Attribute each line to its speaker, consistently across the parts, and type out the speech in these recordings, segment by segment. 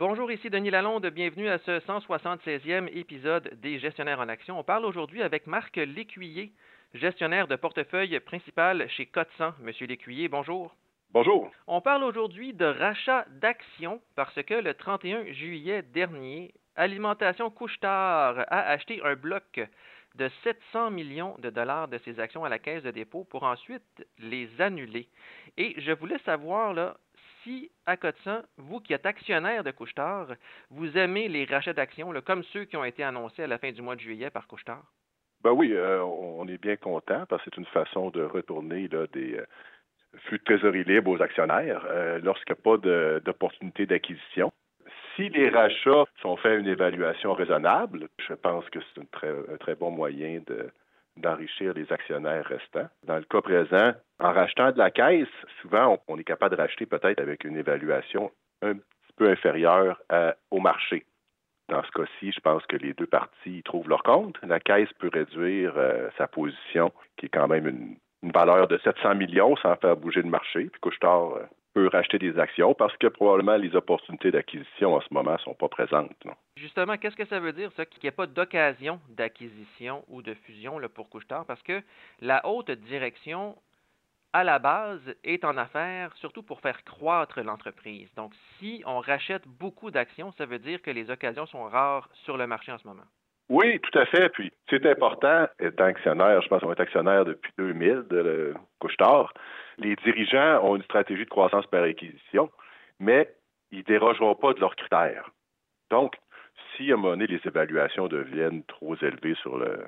Speaker 1: Bonjour, ici Denis Lalonde. Bienvenue à ce 176e épisode des Gestionnaires en Action. On parle aujourd'hui avec Marc Lécuyer, gestionnaire de portefeuille principal chez Cotsan. Monsieur Lécuyer, bonjour.
Speaker 2: Bonjour.
Speaker 1: On parle aujourd'hui de rachat d'actions parce que le 31 juillet dernier, Alimentation Couchetard a acheté un bloc de 700 millions de dollars de ses actions à la caisse de dépôt pour ensuite les annuler. Et je voulais savoir là, si à Cotsan, vous qui êtes actionnaire de Couchetard, vous aimez les rachats d'actions comme ceux qui ont été annoncés à la fin du mois de juillet par Couchetard?
Speaker 2: Ben oui, euh, on est bien content parce que c'est une façon de retourner des euh, flux de trésorerie libres aux actionnaires euh, lorsqu'il n'y a pas d'opportunité d'acquisition. Si les rachats sont faits à une évaluation raisonnable, je pense que c'est un très bon moyen de, d'enrichir les actionnaires restants. Dans le cas présent, en rachetant de la caisse, souvent, on, est capable de racheter peut-être avec une évaluation un petit peu inférieure au marché. Dans ce cas-ci, je pense que les deux parties trouvent leur compte. La caisse peut réduire euh, sa position, qui est quand même une, valeur de 700 millions sans faire bouger le marché. Puis Couchetard euh, peut racheter des actions parce que probablement les opportunités d'acquisition en ce moment ne sont pas présentes.
Speaker 1: Justement, qu'est-ce que ça veut dire, ça, qu'il n'y a pas d'occasion d'acquisition ou de fusion là, pour Couchetard? Parce que la haute direction, à la base, est en affaires surtout pour faire croître l'entreprise. Donc, si on rachète beaucoup d'actions, ça veut dire que les occasions sont rares sur le marché en ce moment.
Speaker 2: Oui, tout à fait. Puis, c'est important, étant actionnaire, je pense qu'on est actionnaire depuis 2000 de Couchetard, les dirigeants ont une stratégie de croissance par acquisition, mais ils ne dérogeront pas de leurs critères. Donc, si à un moment donné, les évaluations deviennent trop élevées sur le,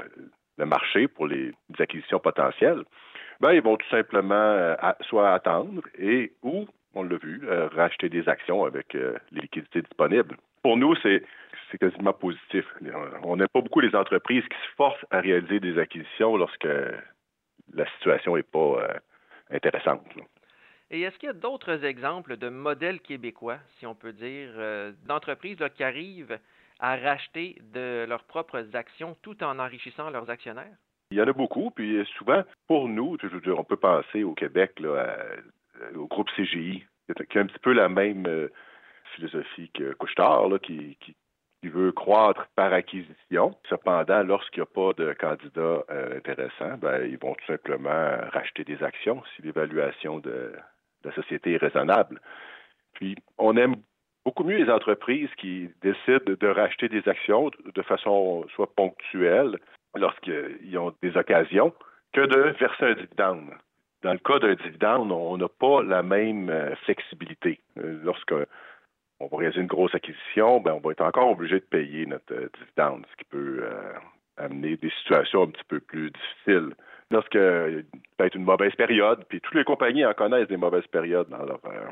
Speaker 2: marché pour les, acquisitions potentielles, ben, ils vont tout simplement euh, soit attendre et ou, on l'a vu, euh, racheter des actions avec euh, les liquidités disponibles. Pour nous, c'est quasiment positif. On n'aime pas beaucoup les entreprises qui se forcent à réaliser des acquisitions lorsque la situation n'est pas intéressante.
Speaker 1: Et est-ce qu'il y a d'autres exemples de modèles québécois, si on peut dire, euh, d'entreprises qui arrivent à racheter de leurs propres actions tout en enrichissant leurs actionnaires?
Speaker 2: Il y en a beaucoup, puis souvent, pour nous, on peut penser au Québec, au groupe CGI, qui a un petit peu la même euh, philosophie que Couchetard, qui, qui veut croître par acquisition. Cependant, lorsqu'il n'y a pas de candidat euh, intéressant, ben, ils vont tout simplement racheter des actions si l'évaluation de, la société est raisonnable. Puis, on aime beaucoup mieux les entreprises qui décident de racheter des actions de façon soit ponctuelle lorsqu'ils ont des occasions que de verser un dividende. Dans le cas d'un dividende, on n'a pas la même euh, flexibilité. Euh, lorsque on va réaliser une grosse acquisition, ben, on va être encore obligé de payer notre euh, dividende, ce qui peut euh, amener des situations un petit peu plus difficiles. Lorsque peut-être une mauvaise période, puis toutes les compagnies en connaissent des mauvaises périodes dans leur euh,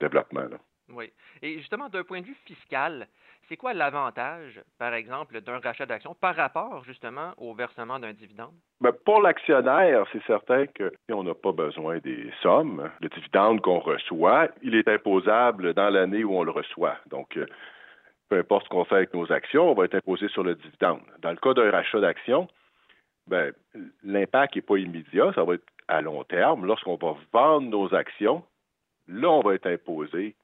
Speaker 2: développement.
Speaker 1: Oui. Et justement, d'un point de vue fiscal, c'est quoi l'avantage, par exemple, d'un rachat d'actions par rapport justement au versement d'un dividende?
Speaker 2: Ben, pour l'actionnaire, c'est certain que on n'a pas besoin des sommes, le dividende qu'on reçoit, il est imposable dans l'année où on le reçoit. Donc, euh, peu importe ce qu'on fait avec nos actions, on va être imposé sur le dividende. Dans le cas d'un rachat d'actions, ben, l'impact n'est pas immédiat, ça va être à long terme. Lorsqu'on va vendre nos actions, là, on va être imposé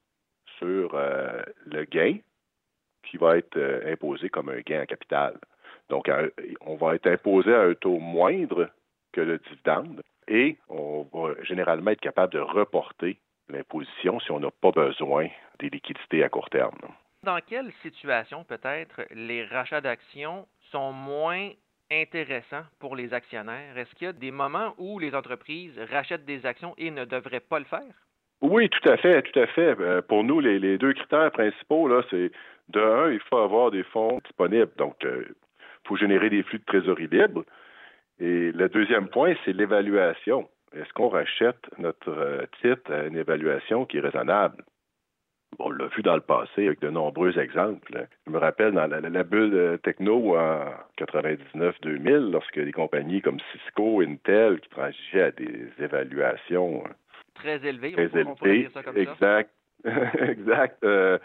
Speaker 2: sur euh, le gain qui va être euh, imposé comme un gain en capital. Donc, on va être imposé à un taux moindre que le dividende et on va généralement être capable de reporter l'imposition si on n'a pas besoin des liquidités à court terme.
Speaker 1: Dans quelle situation peut-être les rachats d'actions sont moins intéressants pour les actionnaires? Est-ce qu'il y a des moments où les entreprises rachètent des actions et ne devraient pas le faire?
Speaker 2: Oui, tout à fait, tout à fait. Euh, pour nous, les, deux critères principaux, là, c'est de un, il faut avoir des fonds disponibles. Donc, il euh, faut générer des flux de trésorerie libres. Et le deuxième point, c'est l'évaluation. Est-ce qu'on rachète notre euh, titre à une évaluation qui est raisonnable? on l'a vu dans le passé avec de nombreux exemples. Je me rappelle dans la, bulle techno en 99-2000, lorsque des compagnies comme Cisco, Intel, qui transigeaient à des évaluations
Speaker 1: très élevé.
Speaker 2: Très exact. exact. Euh,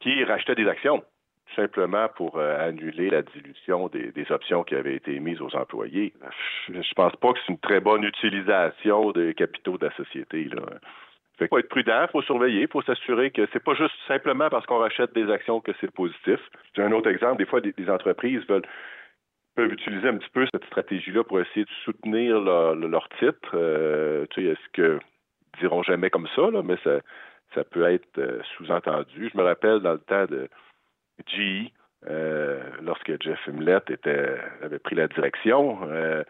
Speaker 2: qui rachetait des actions simplement pour euh, annuler la dilution des, options qui avaient été émises aux employés. Je, ne pense pas que c'est une très bonne utilisation des capitaux de la société. Là. Fait faut être prudent, faut surveiller, faut s'assurer que c'est pas juste simplement parce qu'on rachète des actions que c'est positif. C'est un autre exemple. Des fois, des, entreprises veulent peuvent utiliser un petit peu cette stratégie-là pour essayer de soutenir leur, titre. Euh, tu sais, est-ce que diront jamais comme ça, là, mais ça, ça peut être euh, sous-entendu. Je me rappelle dans le temps de GE, euh, lorsque Jeff Himlett était, avait pris la direction, euh,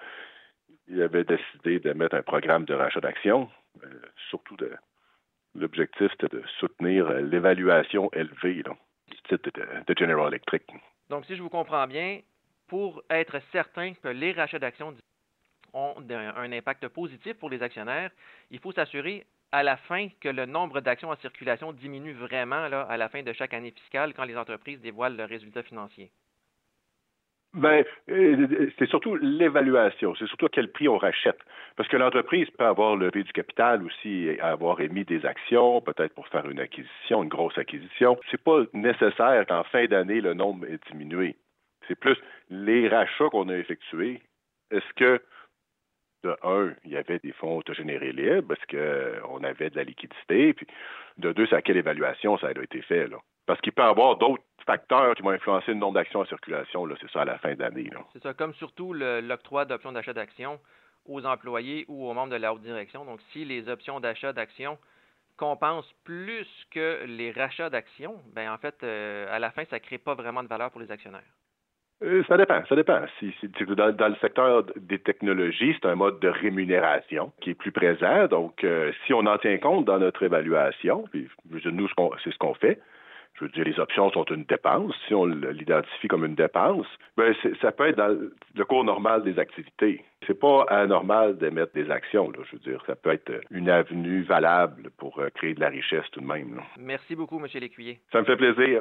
Speaker 2: il avait décidé de mettre un programme de rachat d'actions. surtout, de, l'objectif c'était de soutenir l'évaluation élevée du titre de, General Electric.
Speaker 1: Donc, si je vous comprends bien, pour être certain que les rachats d'actions ont un impact positif pour les actionnaires, il faut s'assurer à la fin que le nombre d'actions en circulation diminue vraiment à la fin de chaque année fiscale quand les entreprises dévoilent leurs résultats financiers?
Speaker 2: Ben, euh, c'est surtout l'évaluation, c'est surtout quel prix on rachète. Parce que l'entreprise peut avoir levé du capital aussi, avoir émis des actions, peut-être pour faire une acquisition, une grosse acquisition. C'est pas nécessaire qu'en fin d'année, le nombre ait diminué. C'est plus les rachats qu'on a effectués. Est-ce que de un, il y avait des fonds autogénérés libres parce qu'on avait de la liquidité. Puis de deux, c'est à quelle évaluation ça a été fait. Là. Parce qu'il peut y avoir d'autres facteurs qui vont influencer le nombre d'actions en circulation. C'est ça à la fin d'année.
Speaker 1: C'est ça, comme surtout l'octroi d'options d'achat d'actions aux employés ou aux membres de la haute direction. Donc, si les options d'achat d'actions compensent plus que les rachats d'actions, ben en fait, euh, à la fin, ça ne crée pas vraiment de valeur pour les actionnaire.
Speaker 2: Euh, ça dépend, ça dépend. Si, dans, le secteur des technologies, c'est un mode de rémunération qui est plus présent. Donc, euh, si on en tient compte dans notre évaluation, puis nous, c'est ce qu'on fait, je veux dire, les options sont une dépense. Si on l'identifie comme une dépense, ben ça peut être dans le cours normal des activités. C'est pas anormal d'émettre des actions. Là, je veux dire, ça peut être une avenue valable pour euh, créer de la richesse tout de même.
Speaker 1: Merci beaucoup, M. Lécuyer.
Speaker 2: Ça me fait plaisir.